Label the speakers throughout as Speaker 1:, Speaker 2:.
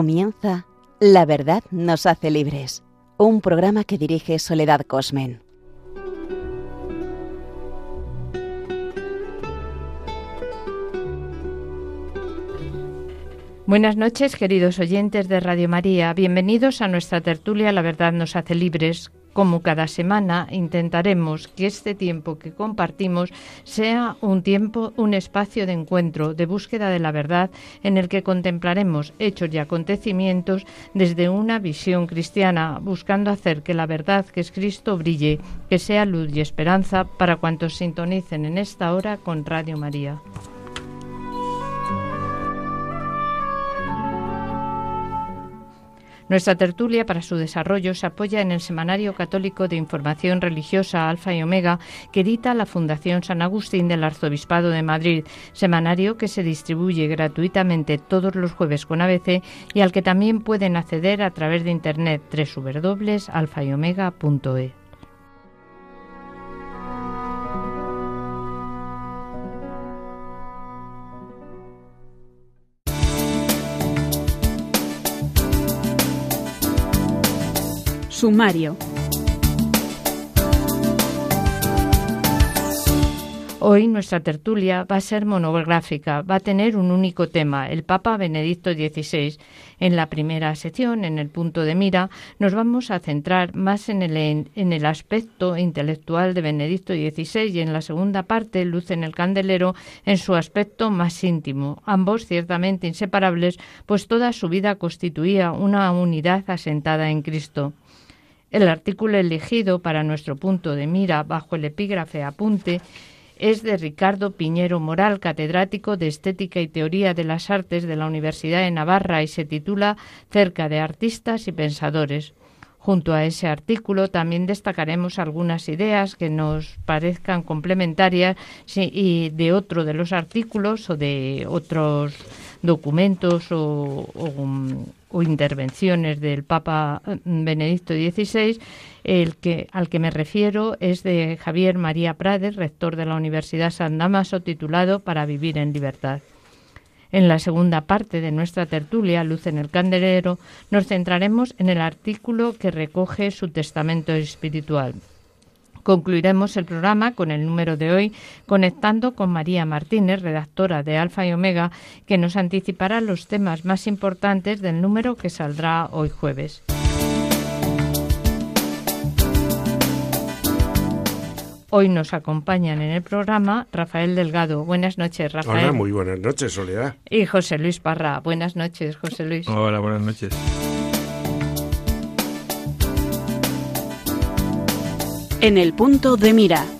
Speaker 1: Comienza La verdad nos hace libres, un programa que dirige Soledad Cosmen.
Speaker 2: Buenas noches, queridos oyentes de Radio María. Bienvenidos a nuestra tertulia La verdad nos hace libres, como cada semana intentaremos que este tiempo que compartimos sea un tiempo, un espacio de encuentro, de búsqueda de la verdad, en el que contemplaremos hechos y acontecimientos desde una visión cristiana, buscando hacer que la verdad que es Cristo brille, que sea luz y esperanza para cuantos sintonicen en esta hora con Radio María. Nuestra tertulia para su desarrollo se apoya en el Semanario Católico de Información Religiosa Alfa y Omega que edita la Fundación San Agustín del Arzobispado de Madrid, semanario que se distribuye gratuitamente todos los jueves con ABC y al que también pueden acceder a través de internet www.alfayomega.es.
Speaker 3: Sumario.
Speaker 2: Hoy nuestra tertulia va a ser monográfica, va a tener un único tema, el Papa Benedicto XVI. En la primera sección, en el punto de mira, nos vamos a centrar más en el, en el aspecto intelectual de Benedicto XVI y en la segunda parte, Luz en el Candelero, en su aspecto más íntimo, ambos ciertamente inseparables, pues toda su vida constituía una unidad asentada en Cristo. El artículo elegido para nuestro punto de mira bajo el epígrafe apunte es de Ricardo Piñero Moral, catedrático de Estética y Teoría de las Artes de la Universidad de Navarra y se titula Cerca de artistas y pensadores. Junto a ese artículo también destacaremos algunas ideas que nos parezcan complementarias y de otro de los artículos o de otros documentos o, intervenciones del Papa mm, Benedicto XVI. El que, al que me refiero es de Javier María Prades, rector de la Universidad San Damaso, titulado Para vivir en libertad. En la segunda parte de nuestra tertulia, Luz en el Candelero, nos centraremos en el artículo que recoge su testamento espiritual. Concluiremos el programa con el número de hoy, conectando con María Martínez, redactora de Alfa y Omega, que nos anticipará los temas más importantes del número que saldrá hoy jueves. Hoy nos acompañan en el programa Rafael Delgado. Buenas noches, Rafael.
Speaker 4: Hola, muy buenas noches, Soledad.
Speaker 2: Y José Luis Parra. Buenas noches, José Luis.
Speaker 5: Hola, buenas noches.
Speaker 3: En el punto de mira.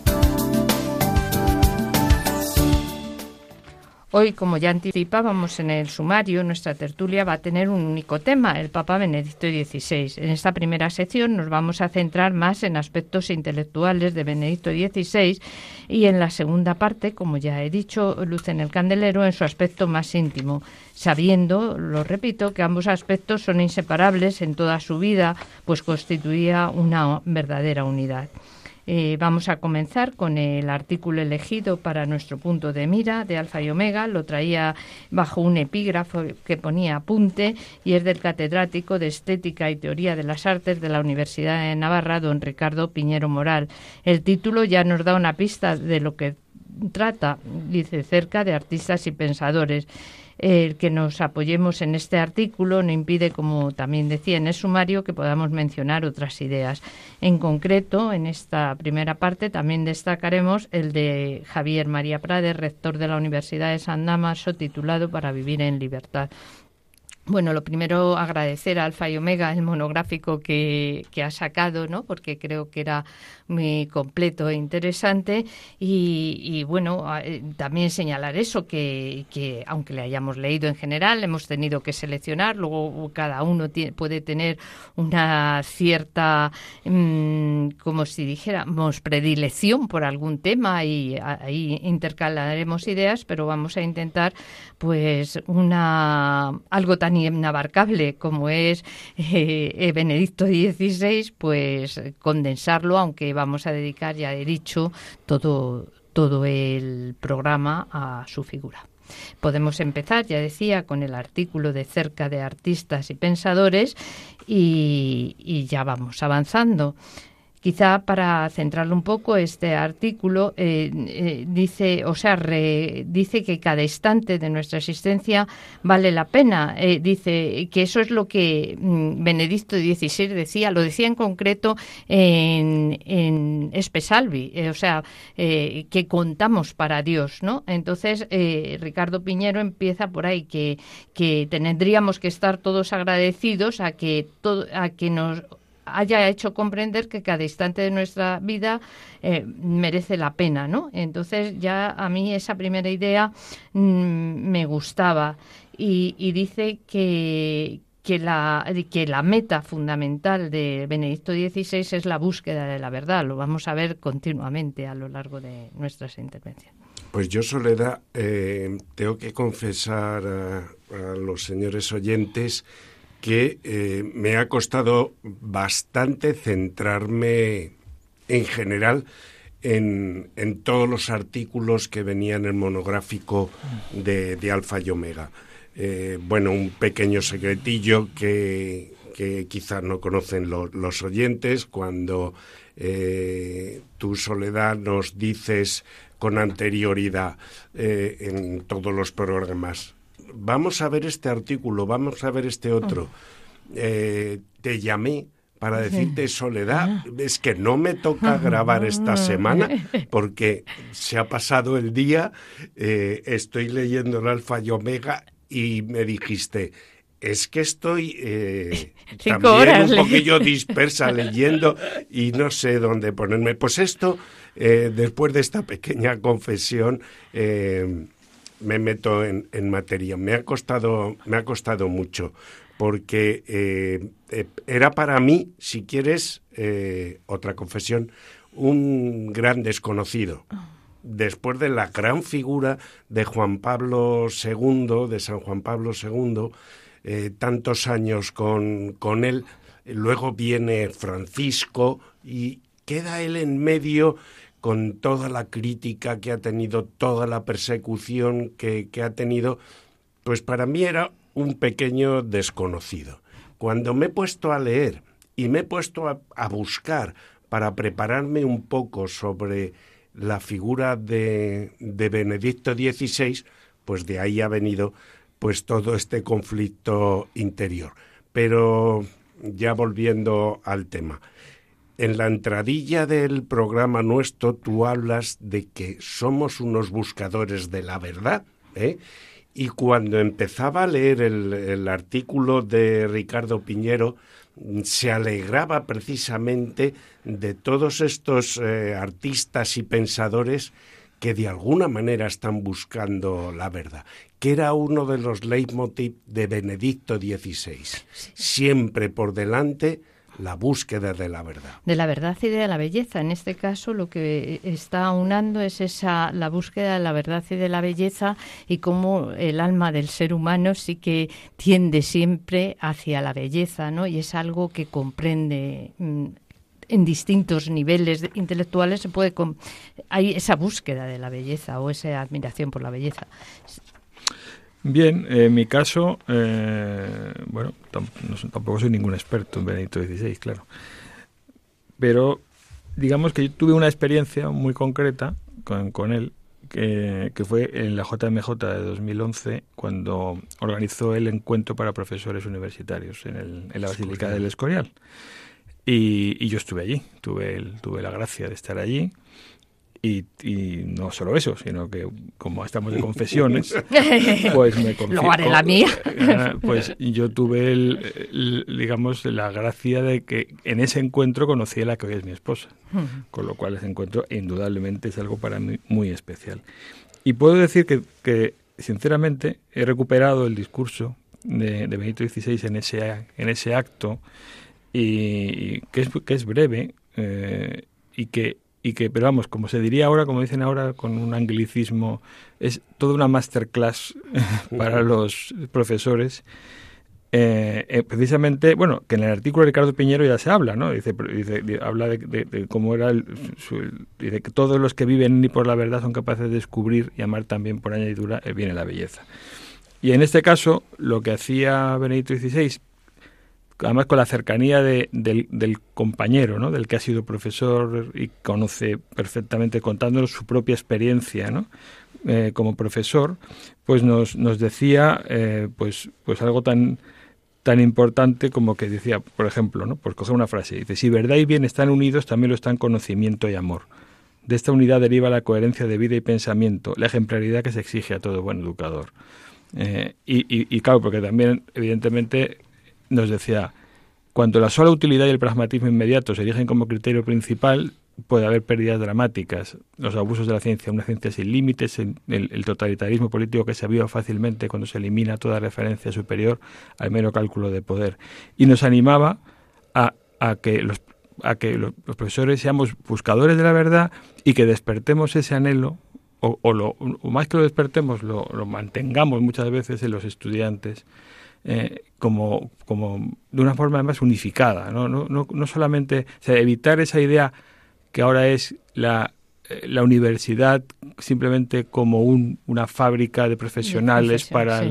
Speaker 2: Hoy, como ya anticipábamos en el sumario, nuestra tertulia va a tener un único tema, el Papa Benedicto XVI. En esta primera sección nos vamos a centrar más en aspectos intelectuales de Benedicto XVI y en la segunda parte, como ya he dicho, luz en el candelero en su aspecto más íntimo, sabiendo, lo repito, que ambos aspectos son inseparables en toda su vida, pues constituía una verdadera unidad. Eh, vamos a comenzar con el artículo elegido para nuestro punto de mira de Alfa y Omega. Lo traía bajo un epígrafo que ponía apunte y es del catedrático de Estética y Teoría de las Artes de la Universidad de Navarra, don Ricardo Piñero Moral. El título ya nos da una pista de lo que trata, dice, cerca de artistas y pensadores el que nos apoyemos en este artículo no impide, como también decía en el sumario, que podamos mencionar otras ideas. En concreto, en esta primera parte también destacaremos el de Javier María Prades, rector de la Universidad de San Damaso, titulado Para vivir en libertad. Bueno, lo primero agradecer a Alfa y Omega el monográfico que, que, ha sacado, ¿no? Porque creo que era muy completo e interesante. Y, bueno, eh, también señalar eso, que, que, aunque le hayamos leído en general, hemos tenido que seleccionar. Luego cada uno puede tener una cierta, mm, como si dijéramos, predilección por algún tema y ahí intercalaremos ideas, pero vamos a intentar, pues, una algo tan inabarcable como es eh, eh, Benedicto XVI, pues condensarlo, aunque vamos a dedicar, ya he dicho, todo, todo el programa a su figura. Podemos empezar, ya decía, con el artículo de cerca de artistas y pensadores y, y ya vamos avanzando. Quizá para centrarlo un poco, este artículo eh, eh, dice, o sea, dice que cada instante de nuestra existencia vale la pena. Eh, dice que eso es lo que mm, Benedicto XVI decía, lo decía en concreto en, en Espesalvi, o sea, que contamos para Dios, ¿no? Entonces, Ricardo Piñero empieza por ahí, que, que tendríamos que estar todos agradecidos a que, todo, a que nos haya hecho comprender que cada instante de nuestra vida eh, merece la pena, ¿no? Entonces ya a mí esa primera idea mm, me gustaba y, dice que, que la, que la meta fundamental de Benedicto XVI es la búsqueda de la verdad. Lo vamos a ver continuamente a lo largo de nuestras intervenciones.
Speaker 4: Pues yo, Soledad, eh, tengo que confesar a los señores oyentes que eh, me ha costado bastante centrarme en general en, todos los artículos que venían en el monográfico de, Alfa y Omega. Eh, bueno, un pequeño secretillo que, que quizás no conocen los oyentes cuando eh, tu soledad nos dices con anterioridad en todos los programas vamos a ver este artículo, vamos a ver este otro. Eh, te llamé para decirte, Soledad, ah. es que no me toca grabar esta semana porque se ha pasado el día, eh, estoy leyendo el Alfa y Omega y me dijiste, es que estoy eh, también un poquillo dispersa leyendo y no sé dónde ponerme. Pues esto, después de esta pequeña confesión, me meto en, materia. Me ha costado, me ha costado mucho, porque eh, eh, era para mí, si quieres, eh, otra confesión, un gran desconocido. Después de la gran figura de Juan Pablo II, de San Juan Pablo II, tantos años con, con él, luego viene Francisco y queda él en medio con toda la crítica que ha tenido, toda la persecución que, ha tenido, pues para mí era un pequeño desconocido. Cuando me he puesto a leer y me he puesto a, buscar para prepararme un poco sobre la figura de, de, Benedicto XVI, pues de ahí ha venido pues todo este conflicto interior. Pero ya volviendo al tema, en la entradilla del programa nuestro tú hablas de que somos unos buscadores de la verdad, ¿eh? Y cuando empezaba a leer el, artículo de Ricardo Piñero, se alegraba precisamente de todos estos eh, artistas y pensadores que de alguna manera están buscando la verdad, que era uno de los leitmotiv de Benedicto XVI. Siempre por delante la búsqueda de la verdad.
Speaker 2: De la verdad y de la belleza. En este caso lo que está unando es esa la búsqueda de la verdad y de la belleza y cómo el alma del ser humano sí que tiende siempre hacia la belleza, ¿no? Y es algo que comprende mm, en distintos niveles intelectuales se puede hay esa búsqueda de la belleza o esa admiración por la belleza.
Speaker 5: Bien, en mi caso, eh, bueno, tampoco soy ningún experto en Benedicto XVI, claro. Pero digamos que yo tuve una experiencia muy concreta con, él, que, fue en la JMJ de 2011, cuando organizó el encuentro para profesores universitarios en, la Basílica del Escorial. Y, yo estuve allí, tuve, tuve la gracia de estar allí. Y, no solo eso, sino que como estamos de confesiones, pues me
Speaker 2: Lo haré la mía.
Speaker 5: Eh, pues yo tuve, el, digamos, la gracia de que en ese encuentro conocí a la que hoy es mi esposa. Con lo cual ese encuentro indudablemente es algo para mí muy especial. Y puedo decir que, que sinceramente, he recuperado el discurso de, de Benito XVI en ese, en ese acto, y, que, es, que es breve, eh, y que y que, pero vamos, como se diría ahora, como dicen ahora con un anglicismo, es toda una masterclass para los profesores eh, eh, precisamente, bueno, que en el artículo de Ricardo Piñero ya se habla, ¿no? Dice, dice habla de, cómo era el, dice que todos los que viven ni por la verdad son capaces de descubrir y amar también por añadidura el bien y la belleza. Y en este caso, lo que hacía Benedicto XVI, además con la cercanía de, del, compañero, ¿no? del que ha sido profesor y conoce perfectamente contándonos su propia experiencia, ¿no? Eh, como profesor, pues nos, nos decía eh, pues, pues algo tan tan importante como que decía, por ejemplo, ¿no? Pues coger una frase, dice, si verdad y bien están unidos, también lo están conocimiento y amor. De esta unidad deriva la coherencia de vida y pensamiento, la ejemplaridad que se exige a todo buen educador. Eh, y, y, claro, porque también, evidentemente, nos decía, cuando la sola utilidad y el pragmatismo inmediato se erigen como criterio principal, puede haber pérdidas dramáticas, los abusos de la ciencia, una ciencia sin límites, el, totalitarismo político que se aviva fácilmente cuando se elimina toda referencia superior al mero cálculo de poder. Y nos animaba a, que los a que los, profesores seamos buscadores de la verdad y que despertemos ese anhelo, o, lo, más que lo despertemos, lo, mantengamos muchas veces en los estudiantes, eh, como, como de una forma más unificada, no, no, no, no solamente evitar esa idea que ahora es la, eh, la universidad simplemente como un, una fábrica de profesionales para,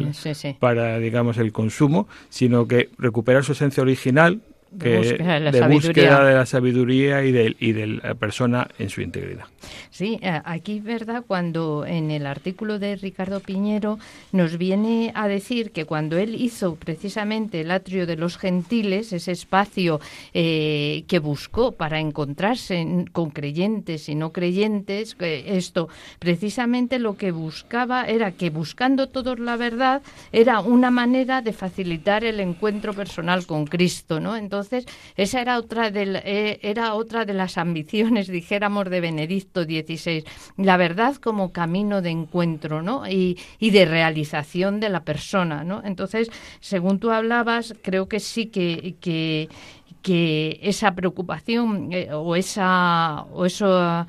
Speaker 5: para, digamos, el consumo, sino que recuperar su esencia original, que de, búsqueda de la sabiduría y de, y de la persona en su integridad.
Speaker 2: Sí, eh, aquí, ¿verdad? Cuando en el artículo de Ricardo Piñero nos viene a decir que cuando él hizo precisamente el atrio de los gentiles, ese espacio eh, que buscó para encontrarse con creyentes y no creyentes, esto precisamente lo que buscaba era que buscando todos la verdad era una manera de facilitar el encuentro personal con Cristo, ¿no? Entonces, entonces, esa era otra de, eh, era otra de las ambiciones, dijéramos, de Benedicto XVI. La verdad como camino de encuentro, ¿no? Y, de realización de la persona, ¿no? Entonces, según tú hablabas, creo que sí que, que que esa preocupación eh, o esa o eso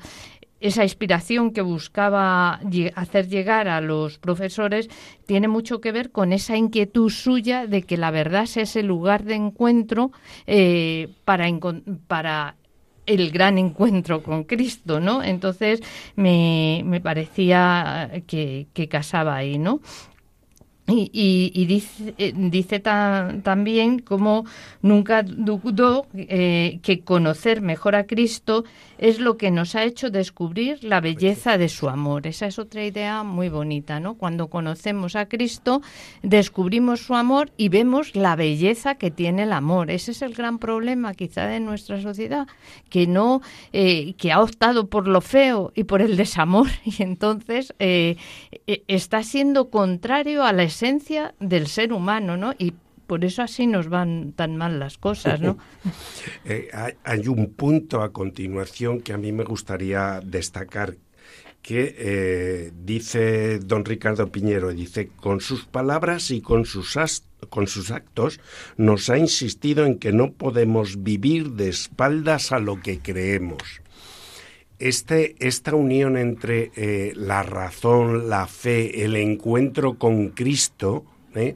Speaker 2: esa inspiración que buscaba hacer llegar a los profesores tiene mucho que ver con esa inquietud suya de que la verdad es ese lugar de encuentro eh, para, para el gran encuentro con Cristo, ¿no? Entonces me, me parecía que, que casaba ahí, ¿no? Y, dice, eh, dice también como nunca dudó eh, que conocer mejor a Cristo es lo que nos ha hecho descubrir la belleza de su amor. Esa es otra idea muy bonita, ¿no? Cuando conocemos a Cristo, descubrimos su amor y vemos la belleza que tiene el amor. Ese es el gran problema quizá de nuestra sociedad, que no, eh, que ha optado por lo feo y por el desamor y entonces está siendo contrario a la esencia del ser humano, ¿no? Y por eso así nos van tan mal las cosas, ¿no?
Speaker 4: Eh, hay, un punto a continuación que a mí me gustaría destacar que eh, dice don Ricardo Piñero, dice, con sus palabras y con sus, con sus actos nos ha insistido en que no podemos vivir de espaldas a lo que creemos. Este, esta unión entre eh, la razón, la fe, el encuentro con Cristo, ¿eh?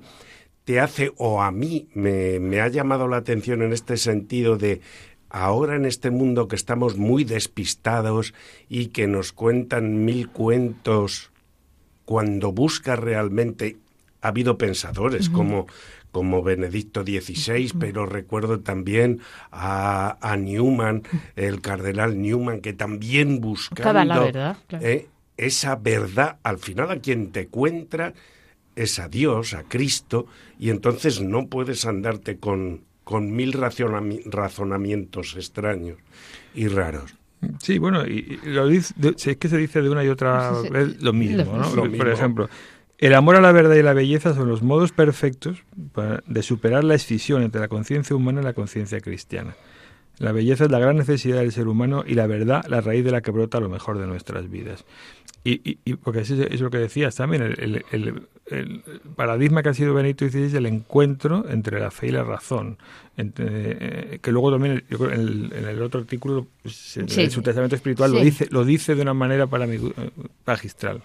Speaker 4: te hace, o a mí me, me ha llamado la atención en este sentido de ahora en este mundo que estamos muy despistados y que nos cuentan mil cuentos, cuando busca realmente, ha habido pensadores como como Benedicto XVI, pero recuerdo también a, Newman, el cardenal Newman, que también buscando eh, esa verdad, al final a quien te encuentra es a Dios, a Cristo, y entonces no puedes andarte con, con mil razonamientos extraños y raros.
Speaker 5: Sí, bueno, y, lo dice, es que se dice de una y otra vez lo mismo, ¿no? Por ejemplo, el amor a la verdad y la belleza son los modos perfectos de superar la escisión entre la conciencia humana y la conciencia cristiana. La belleza es la gran necesidad del ser humano y la verdad la raíz de la que brota lo mejor de nuestras vidas. Y, y, porque eso es lo que decías también, el, el, paradigma que ha sido Benito XVI es el encuentro entre la fe y la razón. Eh, que luego también en, el, otro artículo, pues, en su testamento espiritual, lo, dice, lo dice de una manera para mí eh, magistral.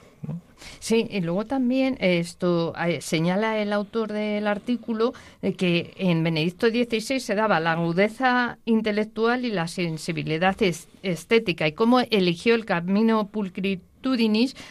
Speaker 2: Sí, y luego también esto eh, señala el autor del artículo que en Benedicto XVI se daba la agudeza intelectual y la sensibilidad estética y cómo eligió el camino pulcrit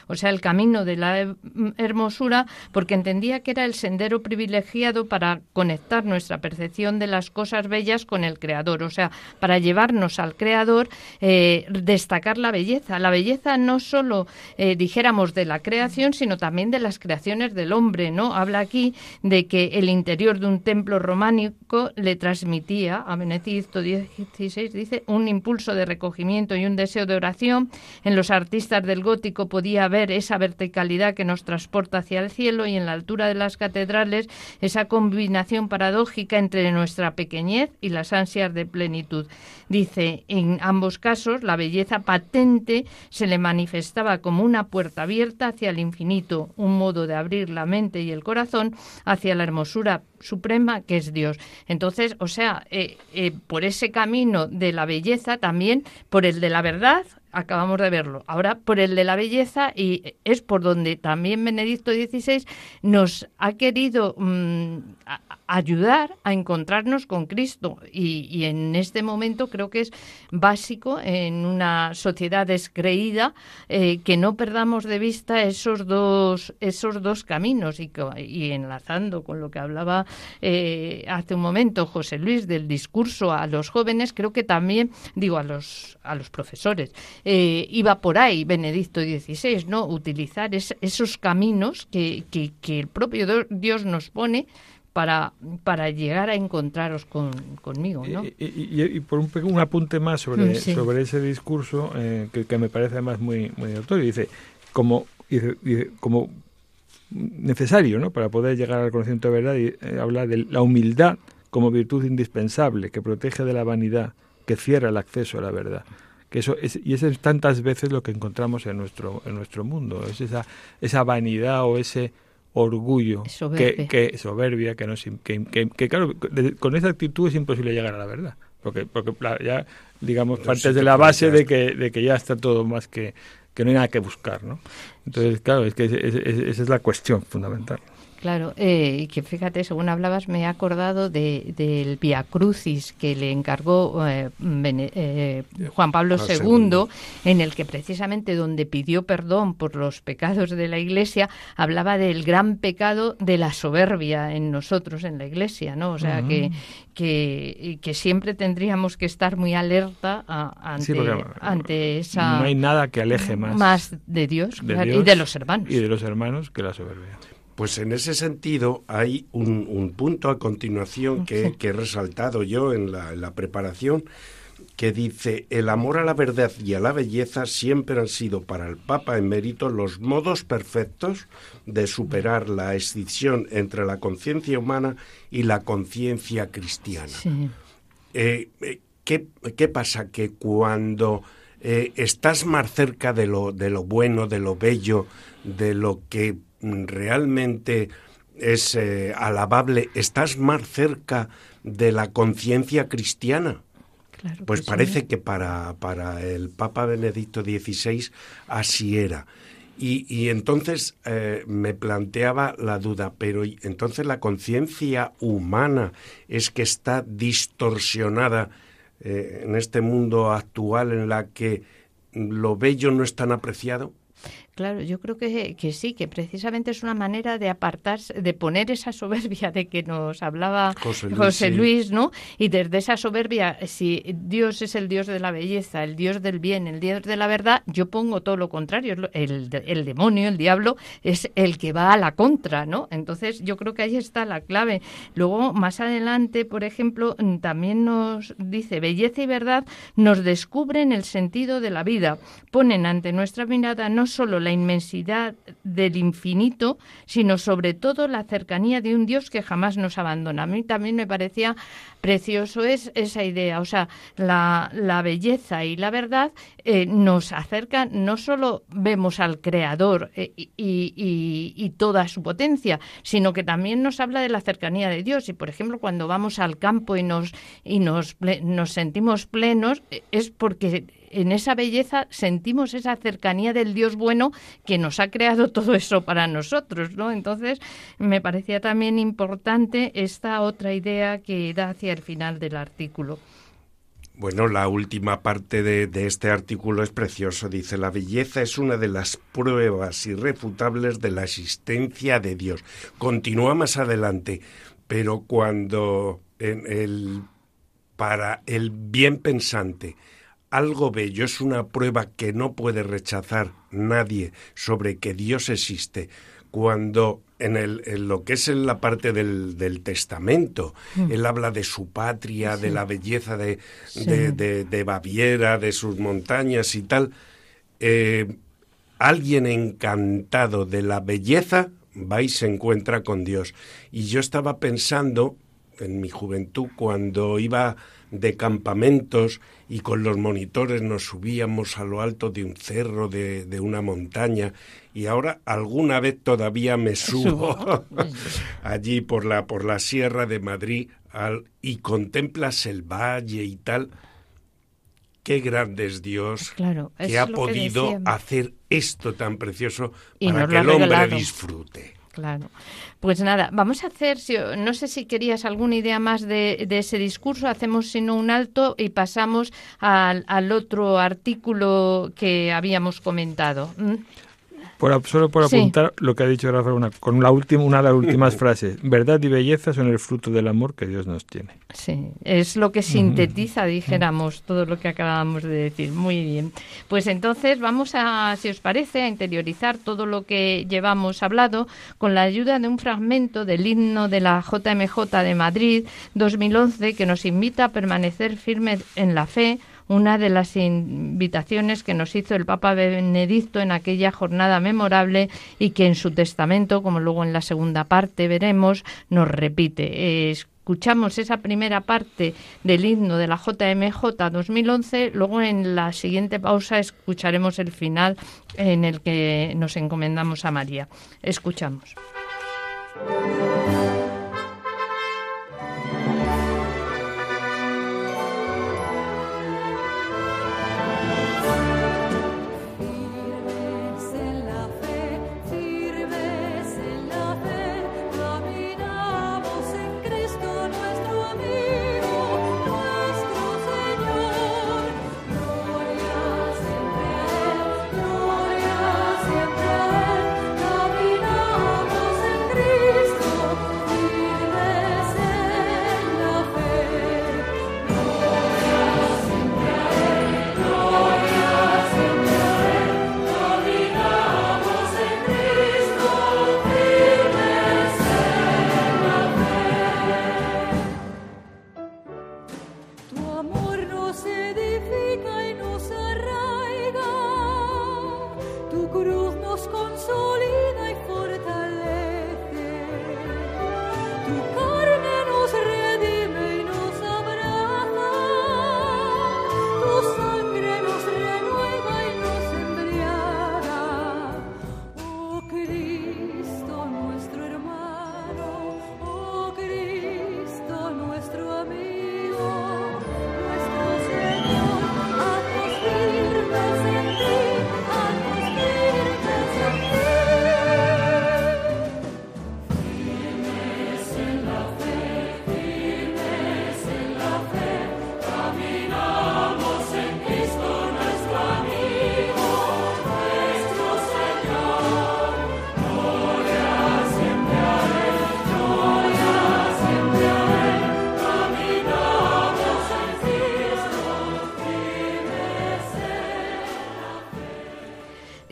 Speaker 2: o sea, el camino de la hermosura, porque entendía que era el sendero privilegiado para conectar nuestra percepción de las cosas bellas con el Creador, o sea, para llevarnos al Creador, eh, destacar la belleza. La belleza no solo, eh, dijéramos, de la creación, sino también de las creaciones del hombre, ¿no? Habla aquí de que el interior de un templo románico le transmitía a Benedicto XVI, dice, un impulso de recogimiento y un deseo de oración en los artistas del gótico podía ver esa verticalidad que nos transporta hacia el cielo y en la altura de las catedrales esa combinación paradójica entre nuestra pequeñez y las ansias de plenitud. Dice, en ambos casos la belleza patente se le manifestaba como una puerta abierta hacia el infinito, un modo de abrir la mente y el corazón hacia la hermosura suprema que es Dios. Entonces, o sea, eh, eh, por ese camino de la belleza también, por el de la verdad, acabamos de verlo. Ahora por el de la belleza y es por donde también Benedicto XVI nos ha querido mm, ayudar a encontrarnos con Cristo y, en este momento creo que es básico en una sociedad descreída eh, que no perdamos de vista esos dos esos dos caminos y, y enlazando con lo que hablaba eh, hace un momento José Luis del discurso a los jóvenes creo que también digo a los a los profesores eh, iba por ahí Benedicto XVI no utilizar esos caminos que, que, que el propio Dios nos pone para, para llegar a encontraros con, conmigo. ¿no?
Speaker 5: Y, por un, un, apunte más sobre, mm, sobre ese discurso, eh, que, me parece además muy, muy notorio, dice, como, como necesario ¿no? para poder llegar al conocimiento de verdad, y eh, habla de la humildad como virtud indispensable que protege de la vanidad, que cierra el acceso a la verdad que eso es, y eso es tantas veces lo que encontramos en nuestro en nuestro mundo es esa esa vanidad o ese orgullo, que, que, soberbia, que, no, que, que, claro, con esa actitud es imposible llegar a la verdad, porque, porque ya, digamos, partes de la base de que, de que ya está todo más que, que no hay nada que buscar, ¿no? Entonces, claro, es que esa es la cuestión fundamental.
Speaker 2: Claro, eh, y que fíjate, según hablabas, me he acordado de, del Via Crucis que le encargó eh, eh, Juan Pablo II, en el que precisamente donde pidió perdón por los pecados de la Iglesia, hablaba del gran pecado de la soberbia en nosotros, en la Iglesia, ¿no? O sea, que, que, que, siempre tendríamos que estar muy alerta ante, esa...
Speaker 5: No hay nada que aleje más.
Speaker 2: Más de Dios, y de los hermanos.
Speaker 5: Y de los hermanos que la soberbia.
Speaker 4: Pues en ese sentido hay un, punto a continuación que, he resaltado yo en la, preparación, que dice, el amor a la verdad y a la belleza siempre han sido para el Papa en mérito los modos perfectos de superar la escisión entre la conciencia humana y la conciencia cristiana. Eh, eh, ¿qué, pasa? Que cuando eh, estás más cerca de lo, de lo bueno, de lo bello, de lo que realmente es eh, alabable, estás más cerca de la conciencia cristiana. pues parece que para, para, el Papa Benedicto XVI así era. Y, entonces eh, me planteaba la duda, pero entonces la conciencia humana es que está distorsionada eh, en este mundo actual en la que lo bello no es tan apreciado.
Speaker 2: Claro, yo creo que, que, sí, que precisamente es una manera de apartarse, de poner esa soberbia de que nos hablaba José Luis, ¿no? Y desde esa soberbia, si Dios es el Dios de la belleza, el Dios del bien, el Dios de la verdad, yo pongo todo lo contrario. El, el demonio, el diablo, es el que va a la contra, ¿no? Entonces, yo creo que ahí está la clave. Luego, más adelante, por ejemplo, también nos dice, belleza y verdad nos descubren el sentido de la vida, ponen ante nuestra mirada no solo la la inmensidad del infinito, sino sobre todo la cercanía de un Dios que jamás nos abandona. A mí también me parecía precioso es esa idea, o sea, la, belleza y la verdad eh, nos acercan, no solo vemos al Creador eh, y, y, toda su potencia, sino que también nos habla de la cercanía de Dios. Y, por ejemplo, cuando vamos al campo y nos, y nos, nos sentimos plenos, eh, es porque en esa belleza sentimos esa cercanía del Dios bueno que nos ha creado todo eso para nosotros, ¿no? Entonces, me parecía también importante esta otra idea que da hacia el final del artículo.
Speaker 4: Bueno, la última parte de, de, este artículo es precioso. Dice, la belleza es una de las pruebas irrefutables de la existencia de Dios. Continúa más adelante, pero cuando en el, para el bien pensante algo bello es una prueba que no puede rechazar nadie sobre que Dios existe, cuando en, el, en lo que es en la parte del, del testamento, mm. él habla de su patria, de la belleza de, de, de, Baviera, de sus montañas y tal, eh, alguien encantado de la belleza va y se encuentra con Dios. Y yo estaba pensando en mi juventud cuando iba de campamentos y con los monitores nos subíamos a lo alto de un cerro, de, de una montaña, y ahora alguna vez todavía me subo allí por la, por la Sierra de Madrid al, y contemplas el valle y tal. Qué grande es Dios
Speaker 2: claro,
Speaker 4: que ha podido hacer esto tan precioso para que el hombre disfrute.
Speaker 2: Claro. Pues nada, vamos a hacer, no sé si querías alguna idea más de, ese discurso, hacemos sino un alto y pasamos al, otro artículo que habíamos comentado. ¿Mm?
Speaker 5: Por, solo por apuntar lo que ha dicho Rafael, una, con la última, una de las últimas frases. Verdad y belleza son el fruto del amor que Dios nos tiene.
Speaker 2: Sí, es lo que sintetiza, dijéramos, todo lo que acabamos de decir. Muy bien. Pues entonces vamos a, si os parece, a interiorizar todo lo que llevamos hablado con la ayuda de un fragmento del himno de la JMJ de Madrid 2011 que nos invita a permanecer firmes en la fe una de las invitaciones que nos hizo el Papa Benedicto en aquella jornada memorable y que en su testamento, como luego en la segunda parte veremos, nos repite. escuchamos esa primera parte del himno de la JMJ 2011, luego en la siguiente pausa escucharemos el final en el que nos encomendamos a María. Escuchamos.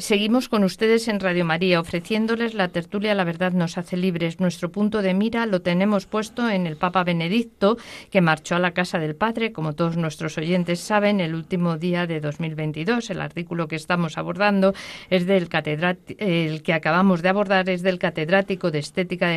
Speaker 2: Seguimos con ustedes en Radio María, ofreciéndoles la tertulia La verdad nos hace libres. Nuestro punto de mira lo tenemos puesto en el Papa Benedicto, que marchó a la casa del Padre, como todos nuestros oyentes saben, el último día de 2022. El artículo que estamos abordando es del el que acabamos de abordar es del catedrático de Estética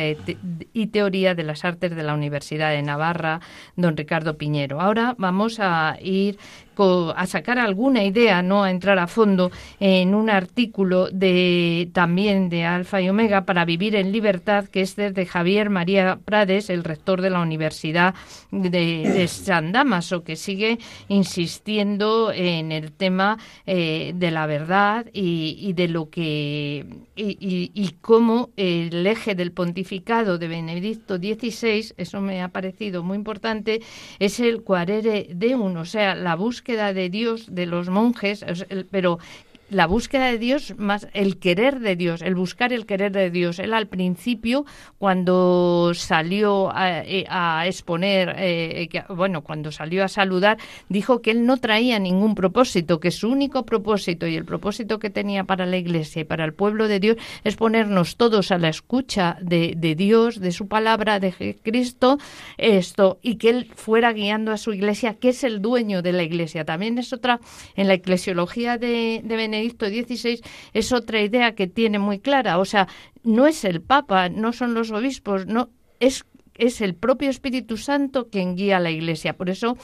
Speaker 2: y Teoría de las Artes de la Universidad de Navarra, don Ricardo Piñero. Ahora vamos a ir a sacar alguna idea, no a entrar a fondo en un artículo de también de Alfa y Omega para vivir en libertad, que es de Javier María Prades, el rector de la Universidad de, San Damaso, que sigue insistiendo en el tema eh, de la verdad y, de lo que y, y, cómo el eje del pontificado de Benedicto XVI, eso me ha parecido muy importante, es el cuarere de uno, o sea, la búsqueda de Dios de los monjes, pero la búsqueda de Dios más el querer de Dios, el buscar el querer de Dios. Él al principio, cuando salió a, eh, exponer, eh, bueno, cuando salió a saludar, dijo que él no traía ningún propósito, que su único propósito y el propósito que tenía para la Iglesia y para el pueblo de Dios es ponernos todos a la escucha de, Dios, de su palabra, de Cristo, esto, y que él fuera guiando a su Iglesia, que es el dueño de la Iglesia. También es otra, en la eclesiología de, de XVI es otra idea que tiene muy clara. O sea, no es el Papa, no son los obispos, no es es el propio Espíritu Santo quien guía a la Iglesia. Por eso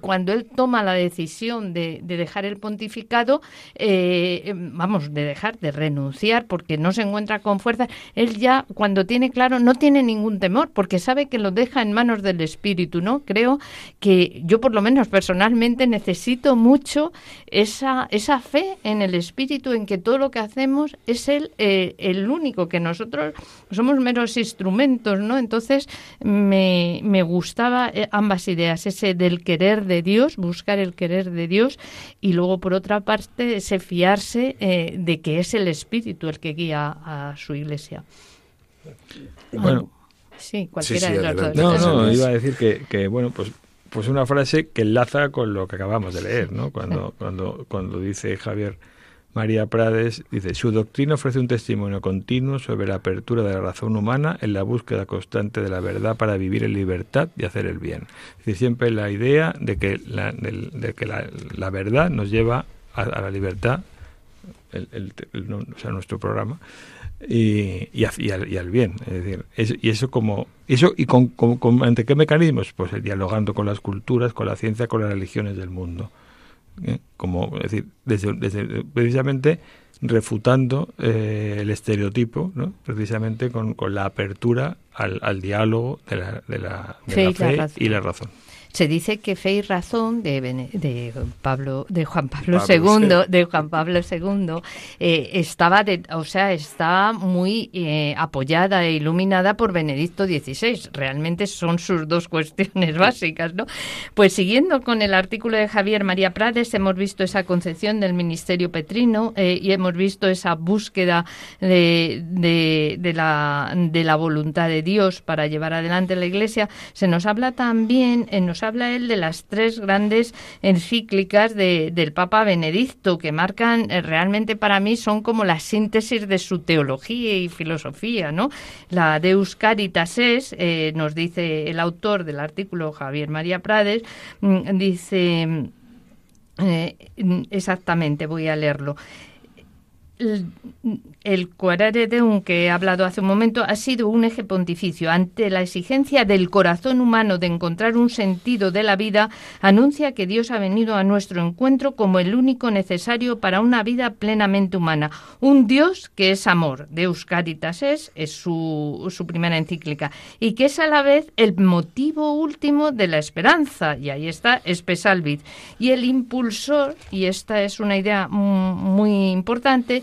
Speaker 2: cuando él toma la decisión de, dejar el pontificado, eh, vamos, de dejar, de renunciar, porque no se encuentra con fuerza, él ya cuando tiene claro no tiene ningún temor, porque sabe que lo deja en manos del Espíritu, ¿no? Creo que yo por lo menos personalmente necesito mucho esa, esa fe en el Espíritu, en que todo lo que hacemos es él eh, el único, que nosotros somos meros instrumentos, ¿no? Entonces me, me gustaba eh, ambas ideas, ese del querer de Dios, buscar el querer de Dios y luego por otra parte ese fiarse eh, de que es el Espíritu el que guía a su iglesia.
Speaker 5: Bueno,
Speaker 2: sí, cualquiera de los dos.
Speaker 5: No, no, iba a decir que, que, bueno, pues pues una frase que enlaza con lo que acabamos de leer, ¿no? Cuando cuando cuando dice Javier María Prades dice, su doctrina ofrece un testimonio continuo sobre la apertura de la razón humana en la búsqueda constante de la verdad para vivir en libertad y hacer el bien. Es decir, siempre la idea de que la, de, que la, verdad nos lleva a, la libertad, el, o sea, nuestro programa, y, y, al, bien. Es decir, y eso como eso y con, ante qué mecanismos, pues dialogando con las culturas, con la ciencia, con las religiones del mundo. ¿Eh? como decir, desde, precisamente refutando eh, el estereotipo, ¿no? precisamente con, con la apertura al, al diálogo de la, de la, fe y la razón.
Speaker 2: Se dice que fe y razón de, de Pablo, de Juan Pablo, II, de Juan Pablo II, eh, estaba, de, o sea, está muy eh, apoyada e iluminada por Benedicto XVI. Realmente son sus dos cuestiones básicas, ¿no? Pues siguiendo con el artículo de Javier María Prades, hemos visto esa concepción del ministerio petrino eh, y hemos visto esa búsqueda de, de, de, la, de la voluntad de Dios para llevar adelante la Iglesia. Se nos habla también en los habla él de las tres grandes encíclicas de, del Papa Benedicto, que marcan eh, realmente para mí son como la síntesis de su teología y filosofía, ¿no? La Deus Caritas es, eh, nos dice el autor del artículo Javier María Prades, mm, dice eh, exactamente, voy a leerlo el Quarare Deum que he hablado hace un momento ha sido un eje pontificio. Ante la exigencia del corazón humano de encontrar un sentido de la vida, anuncia que Dios ha venido a nuestro encuentro como el único necesario para una vida plenamente humana. Un Dios que es amor. Deus Caritas es, es su, su primera encíclica, y que es a la vez el motivo último de la esperanza. Y ahí está Espesalvid. Y el impulsor, y esta es una idea muy importante,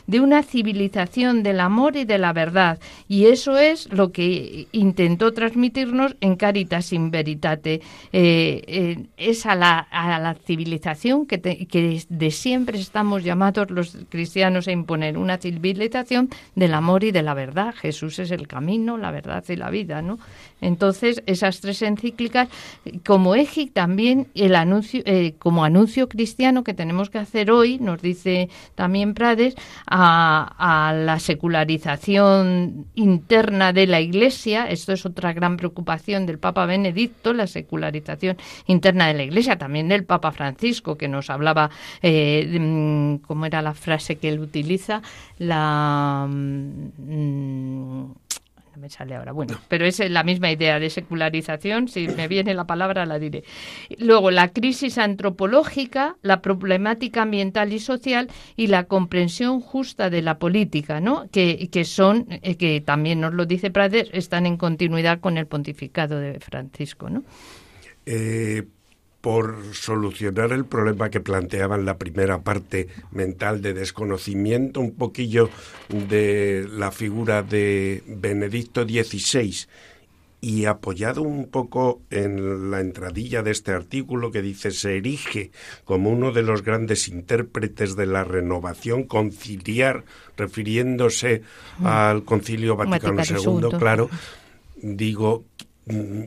Speaker 2: de una civilización del amor y de la verdad. Y eso es lo que intentó transmitirnos en Caritas in Veritate. Eh, eh, es a la, a la civilización que, que de siempre estamos llamados los cristianos a imponer, una civilización del amor y de la verdad. Jesús es el camino, la verdad y la vida, ¿no? Entonces, esas tres encíclicas, como eje también el anuncio, eh, como anuncio cristiano que tenemos que hacer hoy, nos dice también Prades, a, la secularización interna de la Iglesia. Esto es otra gran preocupación del Papa Benedicto, la secularización interna de la Iglesia, también del Papa Francisco, que nos hablaba, eh, mm, ¿cómo era la frase que él utiliza? La. Mm, no me sale ahora. Bueno, pero es la misma idea de secularización. Si me viene la palabra, la diré. Luego, la crisis antropológica, la problemática ambiental y social y la comprensión justa de la política, ¿no? Que, que son, eh, que también nos lo dice Prades, están en continuidad con el pontificado de Francisco, ¿no?
Speaker 4: Eh, por solucionar el problema que planteaba en la primera parte mental de desconocimiento un poquillo de la figura de Benedicto XVI y apoyado un poco en la entradilla de este artículo que dice se erige como uno de los grandes intérpretes de la renovación conciliar, refiriéndose mm. al Concilio Vaticano II, claro, digo mm,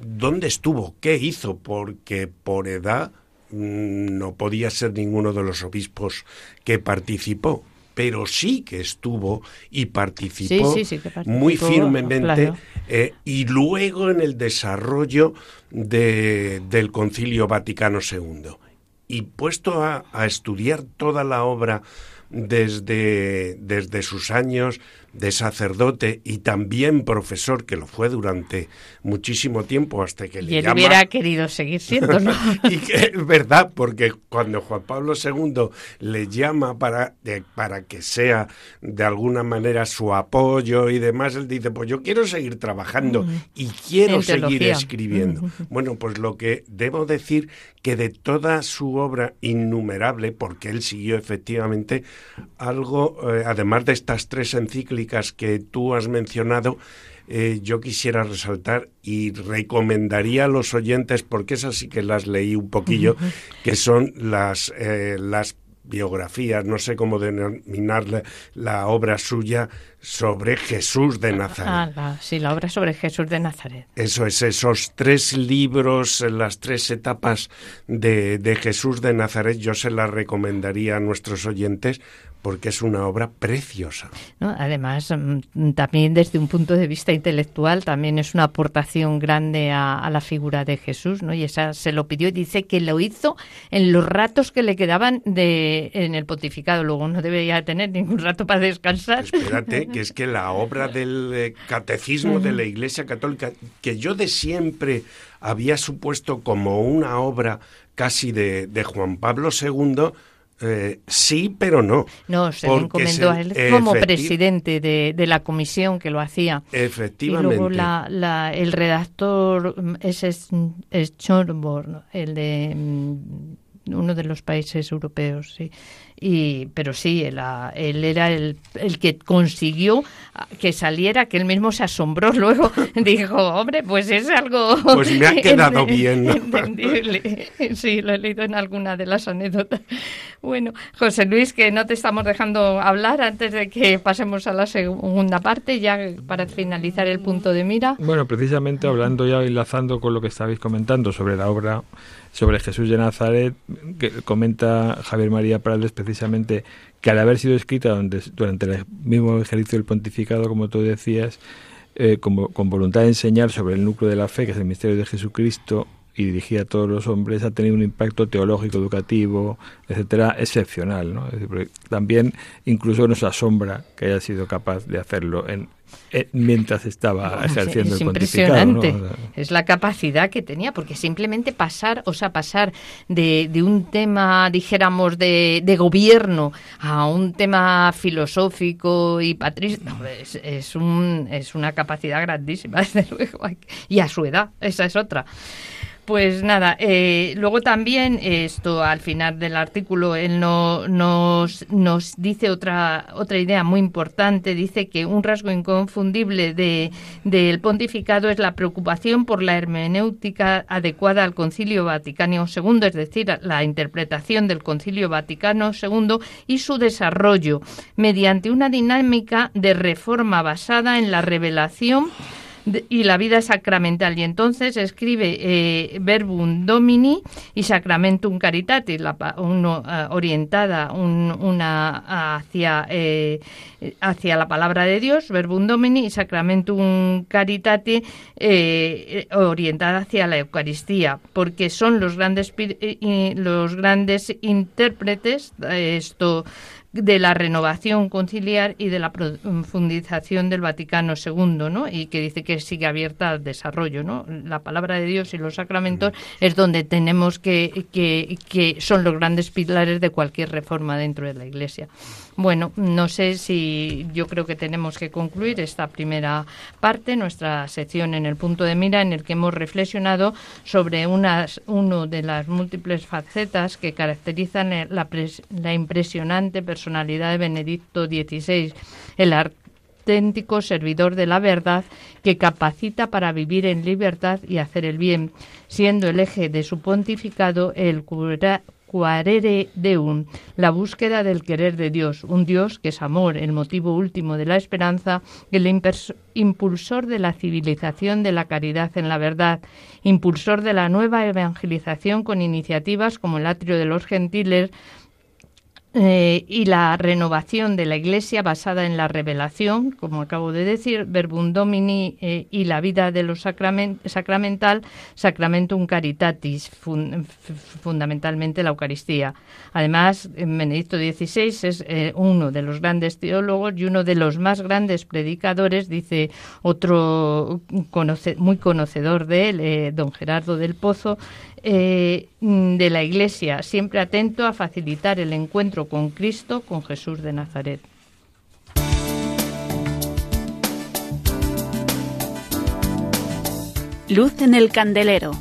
Speaker 4: dónde estuvo, qué hizo, porque por edad mm, no podía ser ninguno de los obispos que participó, pero sí que estuvo y participó, muy firmemente eh, y luego en el desarrollo del Concilio Vaticano II. Y puesto a, a estudiar toda la obra desde, desde sus años de sacerdote y también profesor, que lo fue durante muchísimo tiempo hasta que le
Speaker 2: él hubiera querido seguir siendo, ¿no?
Speaker 4: y que es verdad, porque cuando Juan Pablo II le llama para, para que sea de alguna manera su apoyo y demás, él dice, pues yo quiero seguir trabajando y quiero seguir escribiendo. Bueno, pues lo que debo decir que de toda su obra innumerable, porque él siguió efectivamente algo, eh, además de estas tres encíclicas que tú has mencionado, eh, yo quisiera resaltar y recomendaría a los oyentes, porque esas sí que las leí un poquillo, que son las, eh, las biografías, no sé cómo denominarle la obra suya sobre Jesús de Nazaret.
Speaker 2: Ah, sí, la obra sobre Jesús de Nazaret.
Speaker 4: Eso es, esos tres libros, las tres etapas de, de Jesús de Nazaret, yo se las recomendaría a nuestros oyentes porque es una obra preciosa.
Speaker 2: Además, mm, también desde un punto de vista intelectual, también es una aportación grande a, la figura de Jesús, ¿no? Y esa se lo pidió y dice que lo hizo en los ratos que le quedaban de, en el pontificado. Luego no debería tener ningún rato para descansar.
Speaker 4: Espérate, que es que la obra del eh, catecismo de la Iglesia Católica, que yo de siempre había supuesto como una obra casi de, de Juan Pablo II, eh, sí, pero no.
Speaker 2: No, se le encomendó a él como presidente de, la comisión que lo hacía.
Speaker 4: Efectivamente.
Speaker 2: Y luego la, el redactor es, es, es el de mm, uno de los países europeos, sí y pero sí él, él era el, el, que consiguió que saliera que él mismo se asombró luego dijo hombre pues es algo
Speaker 4: pues me ha quedado bien
Speaker 2: entendible. Sí lo he leído en alguna de las anécdotas. Bueno José Luis que no te estamos dejando hablar antes de que pasemos a la segunda parte ya para finalizar el punto de mira.
Speaker 5: Bueno precisamente hablando ya enlazando con lo que estabais comentando sobre la obra sobre Jesús de Nazaret, que comenta Javier María Prades precisamente que al haber sido escrita durante el mismo ejercicio del pontificado, como tú decías, eh, con voluntad de enseñar sobre el núcleo de la fe, que es el misterio de Jesucristo, y dirigida a todos los hombres, ha tenido un impacto teológico, educativo, etcétera, excepcional. ¿no? también incluso nos asombra que haya sido capaz de hacerlo en, eh, mientras estaba ejerciendo
Speaker 2: es,
Speaker 5: el
Speaker 2: impresionante. Es la capacidad que tenía, porque simplemente pasar, o sea, pasar de, de un tema, dijéramos, de, de, gobierno a un tema filosófico y patricio, es, es, un, es una capacidad grandísima, desde luego. Y a su edad, esa es otra. Pues nada, eh, luego también esto al final del artículo él no, nos, nos dice otra otra idea muy importante. Dice que un rasgo inconfundible de, del pontificado es la preocupación por la hermenéutica adecuada al Concilio Vaticano II, es decir, la interpretación del Concilio Vaticano II y su desarrollo mediante una dinámica de reforma basada en la revelación y la vida sacramental. Y entonces escribe eh, Verbum Domini y Sacramentum Caritatis, la, uno, eh, orientada una hacia, eh, hacia la palabra de Dios, Verbum Domini, y Sacramentum Caritatis orientada hacia la Eucaristía, porque son los grandes, los grandes intérpretes, esto de la renovación conciliar y de la profundización del Vaticano II, ¿no? Y que dice que sigue abierta al desarrollo, ¿no? La palabra de Dios y los sacramentos es donde tenemos que, que, que son los grandes pilares de cualquier reforma dentro de la Iglesia. Bueno, no sé si yo creo que tenemos que concluir esta primera parte, nuestra sección en el punto de mira, en el que hemos reflexionado sobre unas, uno de las múltiples facetas que caracterizan la, la impresionante personalidad de Benedicto XVI, el auténtico servidor de la verdad que capacita para vivir en libertad y hacer el bien, siendo el eje de su pontificado el cura Quarere Deum, la búsqueda del querer de Dios, un Dios que es amor, el motivo último de la esperanza, el impulsor de la civilización de la caridad en la verdad, impulsor de la nueva evangelización con iniciativas como el atrio de los gentiles, eh, y la renovación de la Iglesia basada en la revelación, como acabo de decir, Verbum Domini eh, y la vida de los sacrament sacramental, Sacramentum Caritatis, fundamentalmente la Eucaristía. Además, Benedicto XVI es eh, uno de los grandes teólogos y uno de los más grandes predicadores, dice otro muy conocedor de él, don Gerardo del Pozo, eh, de la Iglesia, siempre atento a facilitar el encuentro con Cristo, con Jesús de Nazaret.
Speaker 3: Luz en el candelero.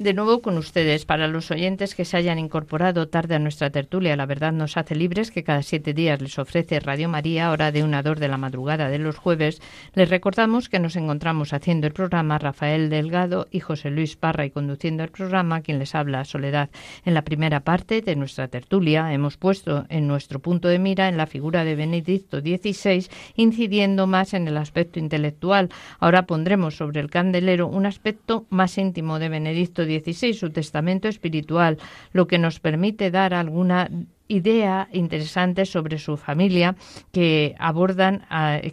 Speaker 2: De nuevo con ustedes. Para los oyentes que se hayan incorporado tarde a nuestra tertulia, la verdad nos hace libres, que cada siete días les ofrece Radio María, hora de una dor de la madrugada de los jueves. Les recordamos que nos encontramos haciendo el programa Rafael Delgado y José Luis Parra y conduciendo el programa quien les habla Soledad. En la primera parte de nuestra tertulia hemos puesto en nuestro punto de mira en la figura de Benedicto XVI, incidiendo más en el aspecto intelectual. Ahora pondremos sobre el candelero un aspecto más íntimo de Benedicto 16, su testamento espiritual, lo que nos permite dar alguna idea interesante sobre su familia que abordan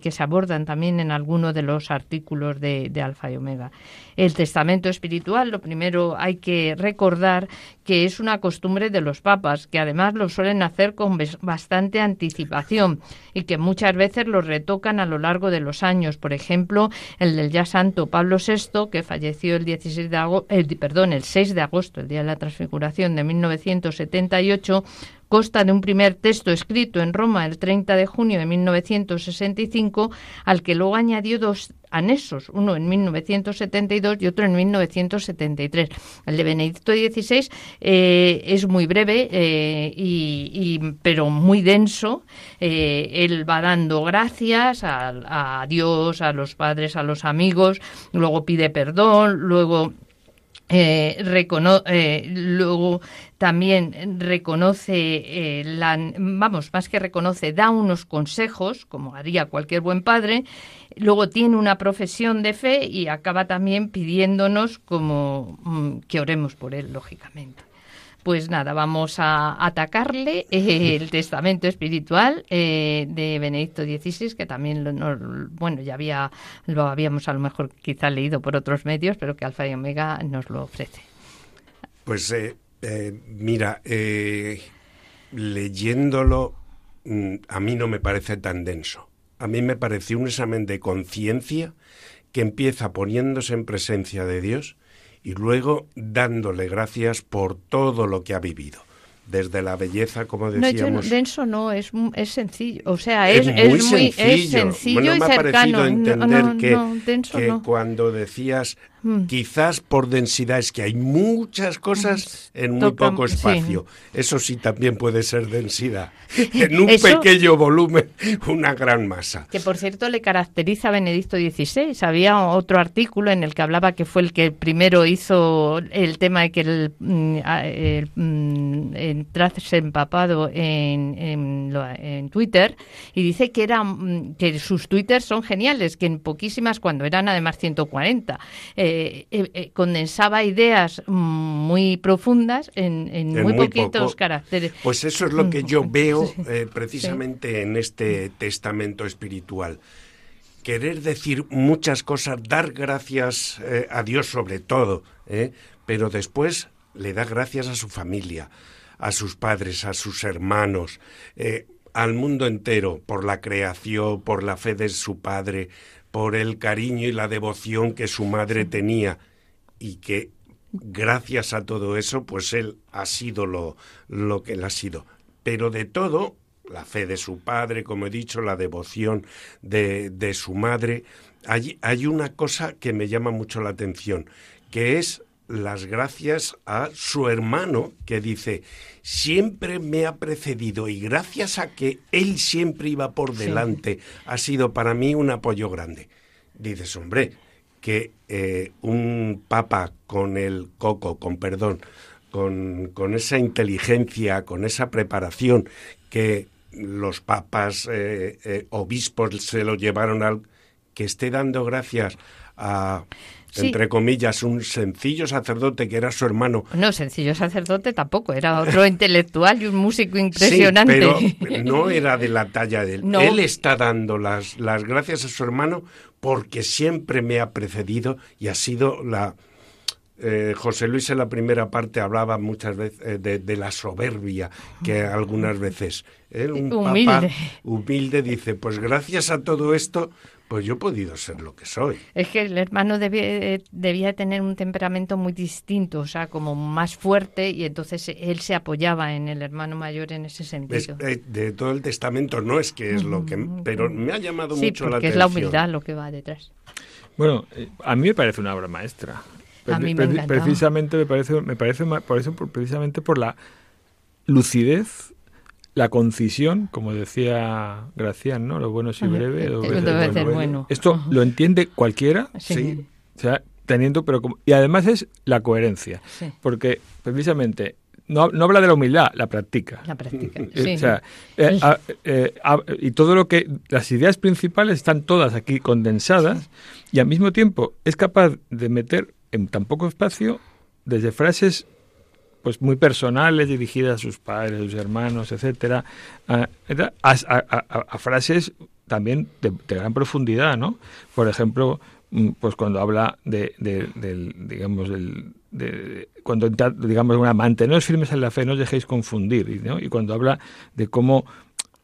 Speaker 2: que se abordan también en alguno de los artículos de, de, Alfa y Omega. El testamento espiritual, lo primero hay que recordar que es una costumbre de los papas, que además lo suelen hacer con bastante anticipación y que muchas veces lo retocan a lo largo de los años. Por ejemplo, el del ya santo Pablo VI, que falleció el 16 de agosto, perdón, el 6 de agosto, el día de la transfiguración de 1978, consta de un primer texto escrito en Roma el 30 de junio de 1965, al que luego añadió dos anexos, uno en 1972 y otro en 1973. El de Benedicto XVI eh, es muy breve, eh, y, pero muy denso. Eh, él va dando gracias a, Dios, a los padres, a los amigos, luego pide perdón, luego eh, eh, luego también reconoce, eh, la, vamos, más que reconoce, da unos consejos, como haría cualquier buen padre, luego tiene una profesión de fe y acaba también pidiéndonos como mm, que oremos por él, lógicamente pues nada, vamos a atacarle eh, el testamento espiritual eh, de Benedicto XVI, que también, lo, bueno, ya había, lo habíamos a lo mejor quizá leído por otros medios, pero que Alfa y Omega nos lo ofrece.
Speaker 4: Pues eh, mira, leyéndolo, mm, a mí no me parece tan denso. A mí me parece un examen de conciencia que empieza poniéndose en presencia de Dios y luego dándole gracias por todo lo que ha vivido. Desde la belleza, como decíamos.
Speaker 2: No, denso no, es, es sencillo. O sea, es, es muy, sencillo, es sencillo
Speaker 4: y
Speaker 2: me cercano.
Speaker 4: Ha entender que, que cuando decías
Speaker 2: Mm.
Speaker 4: Quizás por densidad, es que hay muchas cosas en muy
Speaker 2: Toca-
Speaker 4: poco
Speaker 2: sí.
Speaker 4: espacio. Eso sí también puede ser densidad. En un
Speaker 2: Eso-
Speaker 4: pequeño volumen, una gran masa.
Speaker 2: Que por cierto le caracteriza a Benedicto XVI. Había otro artículo en el que hablaba que fue el que primero hizo el tema de que el, mm, el, mm, entrase empapado en, en, en Twitter y dice que era que sus twitters son geniales, que en poquísimas, cuando eran además 140, eh, eh, eh, condensaba ideas mm, muy profundas en, en
Speaker 4: En
Speaker 2: muy,
Speaker 4: muy
Speaker 2: poquitos
Speaker 4: poco.
Speaker 2: caracteres.
Speaker 4: Pues eso es lo que yo veo eh, precisamente en este testamento espiritual. Querer decir muchas cosas, dar gracias a Dios sobre todo, pero después le da gracias a su familia, a sus padres, a sus hermanos, al mundo entero, por la creación, por la fe de su padre, por el cariño y la devoción que su madre tenía y que gracias a todo eso, pues él ha sido lo, lo que él ha sido. Pero de todo, la fe de su padre, como he dicho, la devoción de, de su madre, hay, hay una cosa que me llama mucho la atención, que es las gracias a su hermano, que dice, siempre me ha precedido y gracias a que él siempre iba por delante, ha sido para mí un apoyo grande. Dices, hombre, que eh, un papa con el coco, con perdón, con, con esa inteligencia, con esa preparación que los papas, eh, eh, obispos se lo llevaron al... que esté dando gracias a,
Speaker 2: Sí.
Speaker 4: entre comillas, un sencillo sacerdote que era su hermano.
Speaker 2: No, sencillo sacerdote tampoco, era otro intelectual y un músico impresionante.
Speaker 4: Sí, pero no era de la talla de él.
Speaker 2: No.
Speaker 4: Él está dando las, las gracias a su hermano porque siempre me ha precedido y ha sido la... eh, José Luis en la primera parte hablaba muchas veces eh, de, de la soberbia que algunas veces él, un
Speaker 2: Humilde.
Speaker 4: humilde dice, pues gracias a todo esto, pues yo he podido ser lo que soy.
Speaker 2: Es que el hermano debía, eh, debía tener un temperamento muy distinto, o sea, como más fuerte, y entonces él se apoyaba en el hermano mayor en ese
Speaker 4: Es-
Speaker 2: sentido.
Speaker 4: eh, de todo el testamento no es que es lo que... Pero me ha llamado
Speaker 2: sí,
Speaker 4: mucho la
Speaker 2: porque
Speaker 4: atención.
Speaker 2: es la humildad lo que va detrás.
Speaker 5: Bueno, eh, a mí me parece una obra maestra.
Speaker 2: A mí me.
Speaker 5: Precisamente me parece, me parece por eso, precisamente por la lucidez, la concisión, como decía Gracián, ¿no? Lo bueno es y breve,
Speaker 2: debe
Speaker 5: bueno.
Speaker 2: bueno.
Speaker 5: Esto
Speaker 2: Ajá.
Speaker 5: lo entiende cualquiera,
Speaker 2: Sí.
Speaker 4: Sí.
Speaker 5: o sea, teniendo, pero como- y además es la coherencia,
Speaker 2: Sí.
Speaker 5: porque precisamente no, no habla de la humildad, la practica.
Speaker 2: La práctica.
Speaker 5: Eh,
Speaker 2: sí.
Speaker 5: o sea, eh, a- eh, a- y todo lo que las ideas principales están todas aquí condensadas y al mismo tiempo es capaz de meter en tan poco espacio desde frases pues muy personales dirigidas a sus padres, a sus hermanos, etcétera, a, a- a- a- a frases también de, de gran profundidad, ¿no? Por ejemplo, mm, pues cuando habla de, de- del, digamos, del, de, cuando digamos, una, manteneros firmes en la fe, no os dejéis confundir, y, ¿no? Y cuando habla de cómo,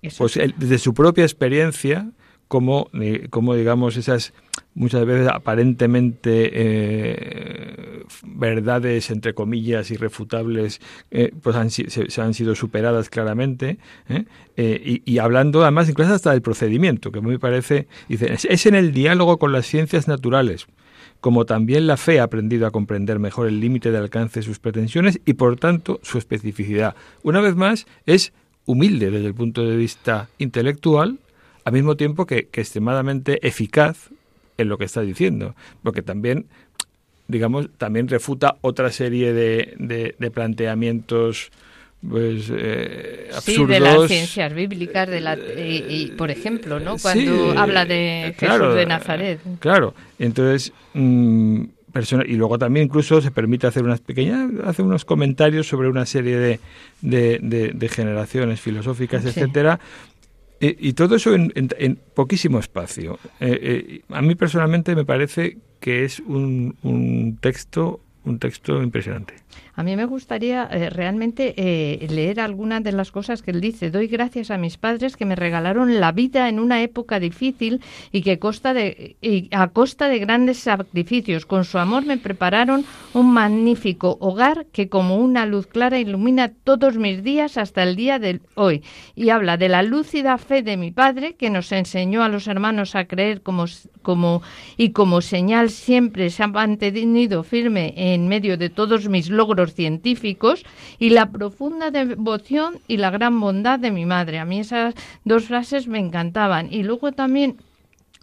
Speaker 2: Eso.
Speaker 5: pues él, desde su propia experiencia, cómo, eh, cómo, digamos, esas muchas veces aparentemente eh, verdades, entre comillas, irrefutables, eh, pues han, se, se han sido superadas claramente, y, hablando además incluso hasta del procedimiento, que me parece, es en el diálogo con las ciencias naturales, como también la fe ha aprendido a comprender mejor el límite de alcance de sus pretensiones y por tanto su especificidad. Una vez más, es humilde desde el punto de vista intelectual, al mismo tiempo que, que extremadamente eficaz en lo que está diciendo, porque también digamos, también refuta otra serie de, de, de planteamientos pues eh,
Speaker 2: Sí, de las ciencias bíblicas, de la, y, y, por ejemplo, ¿no? Cuando
Speaker 5: Sí,
Speaker 2: habla de
Speaker 5: claro,
Speaker 2: Jesús de Nazaret.
Speaker 5: Claro, entonces mm, persona- y luego también incluso se permite hacer unas pequeñas, hacer unos comentarios sobre una serie de, de, de- de generaciones filosóficas,
Speaker 2: Sí.
Speaker 5: etcétera. Y, y todo eso en, en- en poquísimo espacio. Eh, eh, a mí personalmente me parece que es un, un texto un texto impresionante.
Speaker 2: A mí me gustaría eh, realmente eh, leer algunas de las cosas que él dice. Doy gracias a mis padres que me regalaron la vida en una época difícil y que costa de, a costa de grandes sacrificios. Con su amor me prepararon un magnífico hogar que como una luz clara ilumina todos mis días hasta el día de hoy. Y habla de la lúcida fe de mi padre que nos enseñó a los hermanos a creer como, y como señal siempre se ha mantenido firme en medio de todos mis logros científicos y la profunda devoción y la gran bondad de mi madre. A mí esas dos frases me encantaban. Y luego también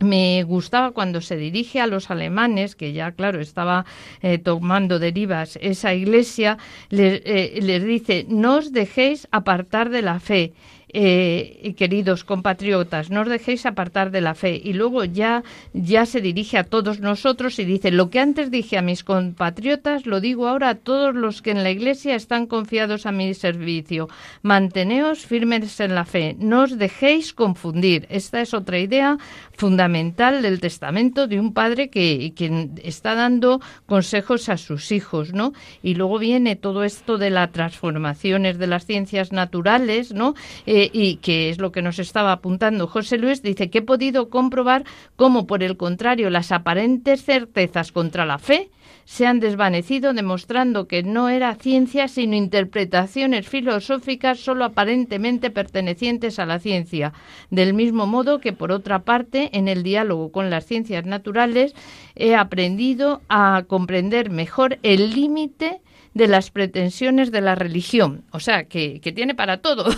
Speaker 2: me gustaba cuando se dirige a los alemanes, que ya, claro, estaba eh, tomando derivas esa iglesia, les, eh, les dice, no os dejéis apartar de la fe eh, queridos compatriotas, no os dejéis apartar de la fe. Y luego ya, ya se dirige a todos nosotros y dice, lo que antes dije a mis compatriotas, lo digo ahora a todos los que en la Iglesia están confiados a mi servicio. Manteneos firmes en la fe, no os dejéis confundir. Esta es otra idea fundamental del testamento de un padre que, que está dando consejos a sus hijos, ¿no? Y luego viene todo esto de las transformaciones de las ciencias naturales, ¿no? Eh, y que es lo que nos estaba apuntando José Luis, dice que he podido comprobar cómo, por el contrario, las aparentes certezas contra la fe se han desvanecido, demostrando que no era ciencia, sino interpretaciones filosóficas solo aparentemente pertenecientes a la ciencia. Del mismo modo que, por otra parte, en el diálogo con las ciencias naturales, he aprendido a comprender mejor el límite de las pretensiones de la religión. O sea, que, tiene para todo.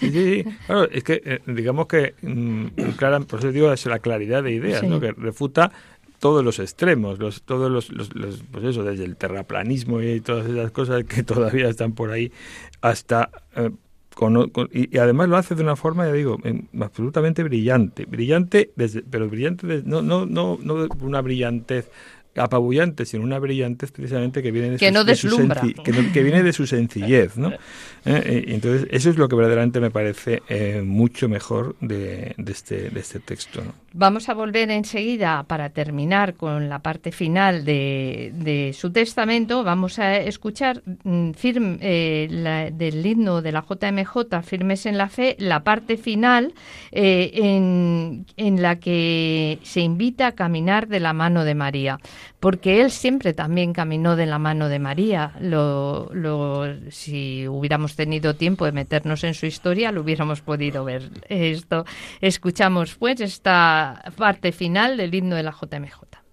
Speaker 5: Sí, sí, Claro, es que eh, digamos que, mm, clara, por eso digo, es la claridad de ideas, ¿no? que refuta todos los extremos, los, todos los, los, pues eso, desde el terraplanismo y todas esas cosas que todavía están por ahí, hasta... Eh, con, y, además lo hace de una forma, ya digo, absolutamente brillante. Brillante, desde, pero brillante, no, no, no, no una brillantez apabullante, sino una brillantez precisamente que viene de,
Speaker 2: su,
Speaker 5: que, viene de su sencillez, ¿no? Eh, entonces, eso es lo que verdaderamente me parece eh, mucho mejor de, de, este, de este texto. ¿no?
Speaker 2: Vamos a volver enseguida para terminar con la parte final de, de su testamento. Vamos a escuchar mm, firme, eh, del himno de la JMJ, Firmes en la Fe, la parte final en, en la que se invita a caminar de la mano de María porque él siempre también caminó de la mano de María. Lo, si hubiéramos tenido tiempo de meternos en su historia, lo hubiéramos podido ver. Esto escuchamos pues esta parte final del himno de la JMJ.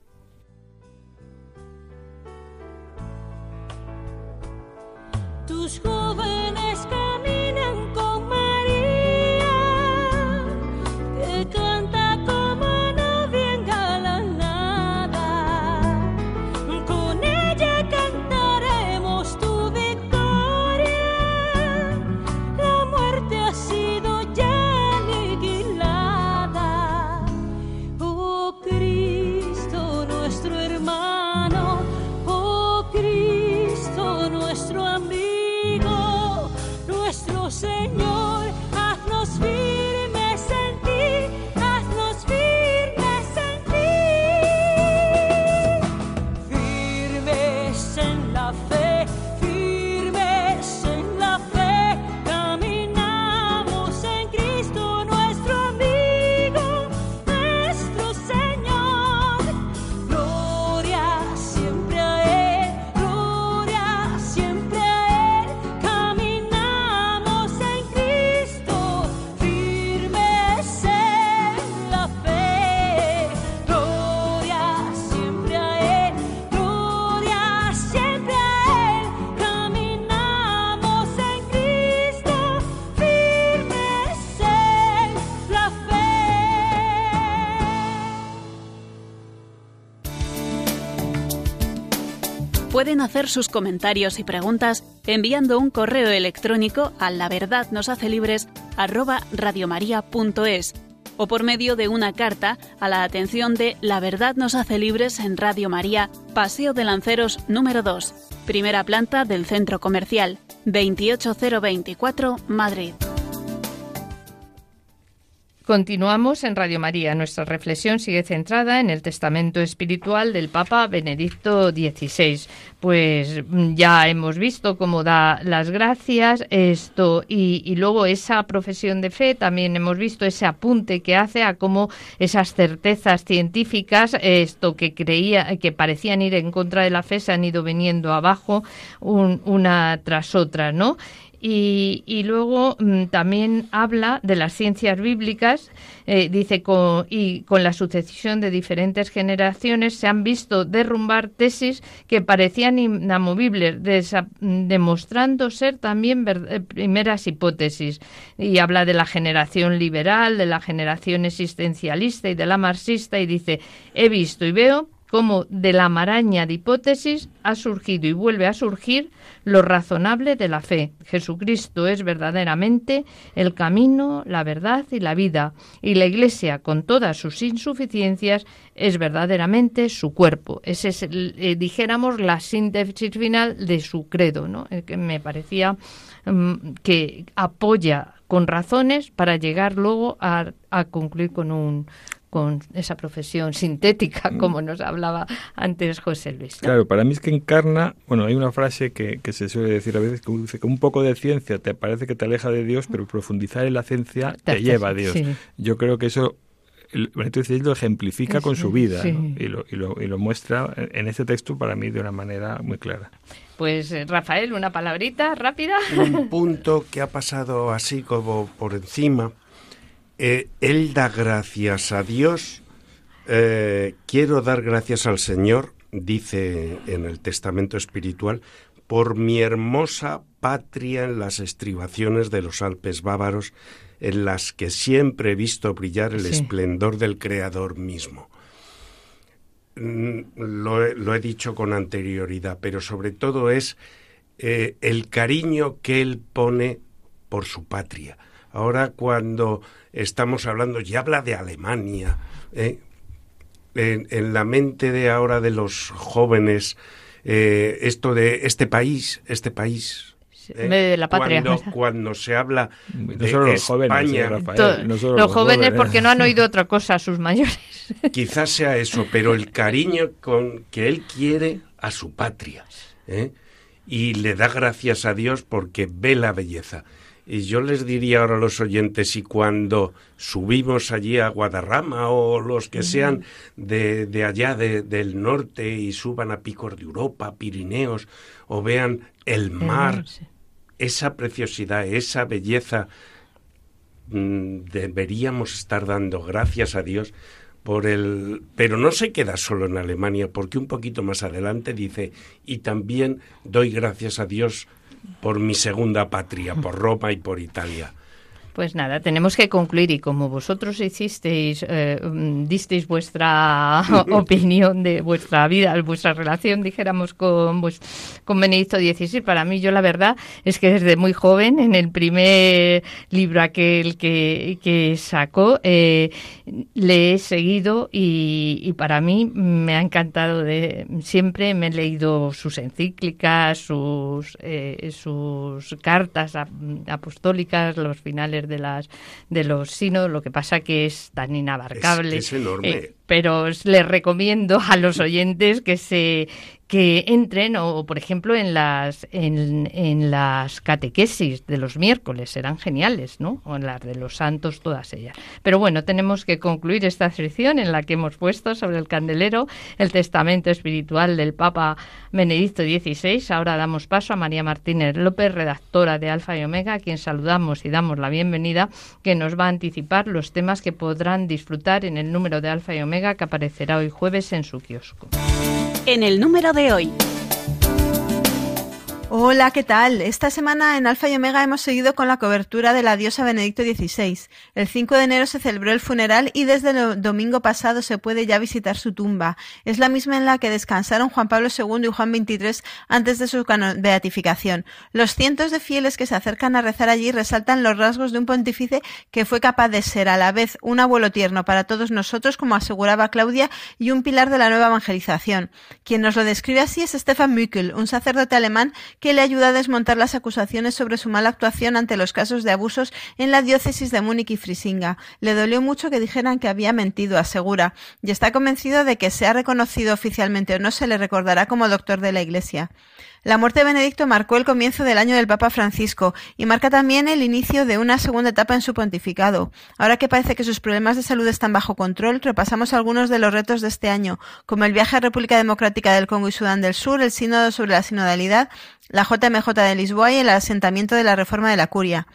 Speaker 3: Pueden hacer sus comentarios y preguntas enviando un correo electrónico a la verdad nos hace libres o por medio de una carta a la atención de La Verdad nos hace libres en Radio María, Paseo de Lanceros número 2, primera planta del Centro Comercial, 28024, Madrid.
Speaker 2: Continuamos en Radio María. Nuestra reflexión sigue centrada en el testamento espiritual del Papa Benedicto XVI. Pues mm, ya hemos visto cómo da las gracias esto y, luego esa profesión de fe. También hemos visto ese apunte que hace a cómo esas certezas científicas, esto que creía que parecían ir en contra de la fe, se han ido viniendo abajo una tras otra, ¿no? Y, luego mm, también habla de las ciencias bíblicas, eh, dice, y con la sucesión de diferentes generaciones se han visto derrumbar tesis que parecían inamovibles, demostrando ser también eh, primeras hipótesis. Y habla de la generación liberal, de la generación existencialista y de la marxista, y dice, he visto y veo cómo de la maraña de hipótesis ha surgido y vuelve a surgir lo razonable de la fe. Jesucristo es verdaderamente el camino, la verdad y la vida, y la Iglesia, con todas sus insuficiencias, es verdaderamente su cuerpo. Ese es, eh, dijéramos, la síntesis final de su credo, ¿no? que me parecía mm, que apoya con razones para llegar luego a concluir con un, con esa profesión sintética, mm. como nos hablaba antes José Luis.
Speaker 5: Claro, para mí es que encarna, bueno, hay una frase que, que, se suele decir a veces que dice que un poco de ciencia te parece que te aleja de Dios, pero profundizar en la ciencia te, lleva a Dios. Yo creo que eso Benito XVI lo ejemplifica con su vida y, lo, y, lo, y, lo, muestra en este texto para mí de una manera muy clara.
Speaker 2: Pues eh, Rafael, una palabrita rápida.
Speaker 4: Un punto que ha pasado así como por encima eh, él da gracias a Dios. Eh, quiero dar gracias al Señor, dice en el Testamento Espiritual, por mi hermosa patria en las estribaciones de los Alpes bávaros, en las que siempre he visto brillar el esplendor del Creador mismo. Mm, lo, he dicho con anterioridad, pero sobre todo es eh, el cariño que él pone por su patria. Ahora cuando estamos hablando, ya habla de Alemania, ¿eh? en, la mente de ahora de los jóvenes, eh, esto de este país, este país.
Speaker 2: ¿eh? de la patria.
Speaker 4: Cuando, cuando se habla de los España,
Speaker 2: jóvenes, los, jóvenes, porque no han oído otra cosa, sus mayores.
Speaker 4: Quizás sea eso, pero el cariño con que él quiere a su patria. Y le da gracias a Dios porque ve la belleza. Y yo les diría ahora a los oyentes, si cuando subimos allí a Guadarrama o los que sean de, de allá del norte y suban a Picos de Europa, Pirineos, o vean el mar, esa preciosidad, esa belleza, mm, deberíamos estar dando gracias a Dios por el pero no se queda solo en Alemania porque un poquito más adelante dice y también doy gracias a Dios por mi segunda patria, por Roma y por Italia.
Speaker 2: Pues nada, tenemos que concluir y como vosotros hicisteis, eh, disteis vuestra opinión de vuestra vida, vuestra relación, dijéramos, con, pues, con Benedicto XVI, para mí yo la verdad es que desde muy joven, en el primer libro aquel que, que sacó, eh, le he seguido y, para mí me ha encantado. De, siempre me he leído sus encíclicas, sus, eh, sus cartas apostólicas, los finales de las de los sinos, lo que pasa que es tan inabarcable.
Speaker 4: Es, enorme. Eh,
Speaker 2: pero les recomiendo a los oyentes que se que entren o por ejemplo en las en, en, las catequesis de los miércoles. Serán geniales no o en las de los santos todas ellas. Pero bueno tenemos que concluir esta sección en la que hemos puesto sobre el candelero el testamento espiritual del Papa Benedicto XVI ahora damos paso a María Martínez López redactora de Alfa y Omega a quien saludamos y damos la bienvenida que nos va a anticipar los temas que podrán disfrutar en el número de Alfa y Omega que aparecerá hoy jueves en su kiosco.
Speaker 3: En el número de hoy.
Speaker 6: Hola, ¿qué tal? Esta semana en Alfa y Omega hemos seguido con la cobertura de la diosa Benedicto XVI. El 5 de enero se celebró el funeral y desde el domingo pasado se puede ya visitar su tumba. Es la misma en la que descansaron Juan Pablo II y Juan XXIII antes de su beatificación. Los cientos de fieles que se acercan a rezar allí resaltan los rasgos de un pontífice que fue capaz de ser a la vez un abuelo tierno para todos nosotros, como aseguraba Claudia, y un pilar de la nueva evangelización. Quien nos lo describe así es Stefan Mückel, un sacerdote alemán que le ayuda a desmontar las acusaciones sobre su mala actuación ante los casos de abusos en la diócesis de Múnich y Frisinga. Le dolió mucho que dijeran que había mentido, asegura, y está convencido de que sea reconocido oficialmente o no se le recordará como doctor de la Iglesia. La muerte de Benedicto marcó el comienzo del año del Papa Francisco y marca también el inicio de una segunda etapa en su pontificado. Ahora que parece que sus problemas de salud están bajo control, repasamos algunos de los retos de este año, como el viaje a República Democrática del Congo y Sudán del Sur, el sínodo sobre la sinodalidad, la JMJ de Lisboa y el asentamiento de la reforma de la curia.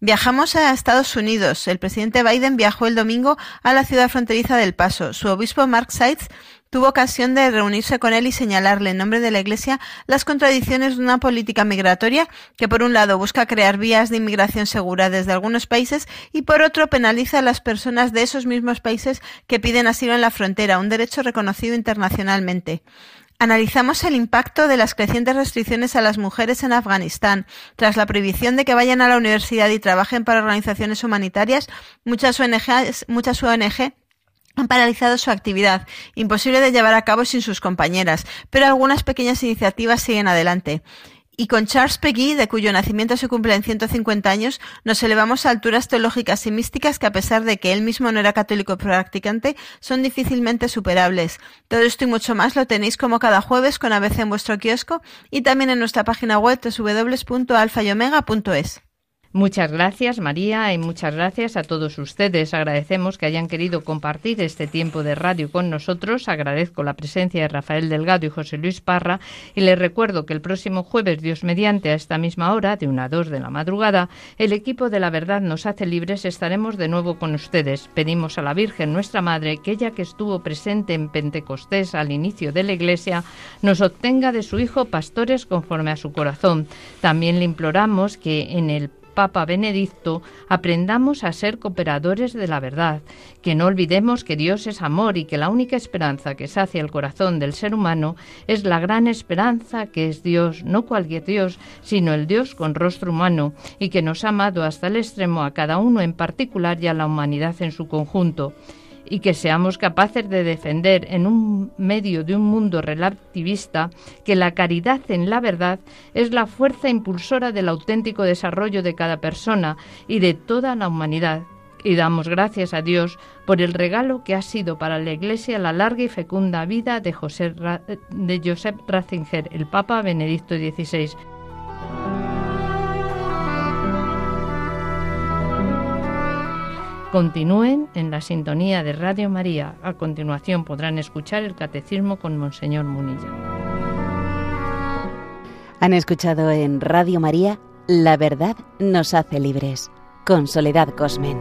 Speaker 6: Viajamos a Estados Unidos. El presidente Biden viajó el domingo a la ciudad fronteriza del Paso. Su obispo Mark Seitz tuvo ocasión de reunirse con él y señalarle en nombre de la Iglesia las contradicciones de una política migratoria que por un lado busca crear vías de inmigración segura desde algunos países y por otro penaliza a las personas de esos mismos países que piden asilo en la frontera, un derecho reconocido internacionalmente. Analizamos el impacto de las crecientes restricciones a las mujeres en Afganistán. Tras la prohibición de que vayan a la universidad y trabajen para organizaciones humanitarias, muchas ONG, muchas ONG han paralizado su actividad, imposible de llevar a cabo sin sus compañeras, pero algunas pequeñas iniciativas siguen adelante. Y con Charles Peggy, de cuyo nacimiento se cumple en 150 años, nos elevamos a alturas teológicas y místicas que, a pesar de que él mismo no era católico practicante, son difícilmente superables. Todo esto y mucho más lo tenéis como cada jueves con ABC en vuestro kiosco y también en nuestra página web www.alfayomega.es.
Speaker 2: Muchas gracias María y muchas gracias a todos ustedes. Agradecemos que hayan querido compartir este tiempo de radio con nosotros. Agradezco la presencia de Rafael Delgado y José Luis Parra y les recuerdo que el próximo jueves, Dios mediante, a esta misma hora, de una a dos de la madrugada, el equipo de la verdad nos hace libres. Estaremos de nuevo con ustedes. Pedimos a la Virgen, nuestra Madre, que ella que estuvo presente en Pentecostés al inicio de la Iglesia, nos obtenga de su Hijo pastores conforme a su corazón. También le imploramos que en el Papa Benedicto, aprendamos a ser cooperadores de la verdad, que no olvidemos que Dios es amor y que la única esperanza que sacia el corazón del ser humano es la gran esperanza que es Dios, no cualquier Dios, sino el Dios con rostro humano, y que nos ha amado hasta el extremo a cada uno en particular y a la humanidad en su conjunto y que seamos capaces de defender en un medio de un mundo relativista que la caridad en la verdad es la fuerza impulsora del auténtico desarrollo de cada persona y de toda la humanidad. Y damos gracias a Dios por el regalo que ha sido para la Iglesia la larga y fecunda vida de, José, de Joseph Ratzinger, el Papa Benedicto XVI. Continúen en la sintonía de Radio María. A continuación podrán escuchar el catecismo con Monseñor Munilla.
Speaker 1: Han escuchado en Radio María La verdad nos hace libres, con Soledad Cosmen.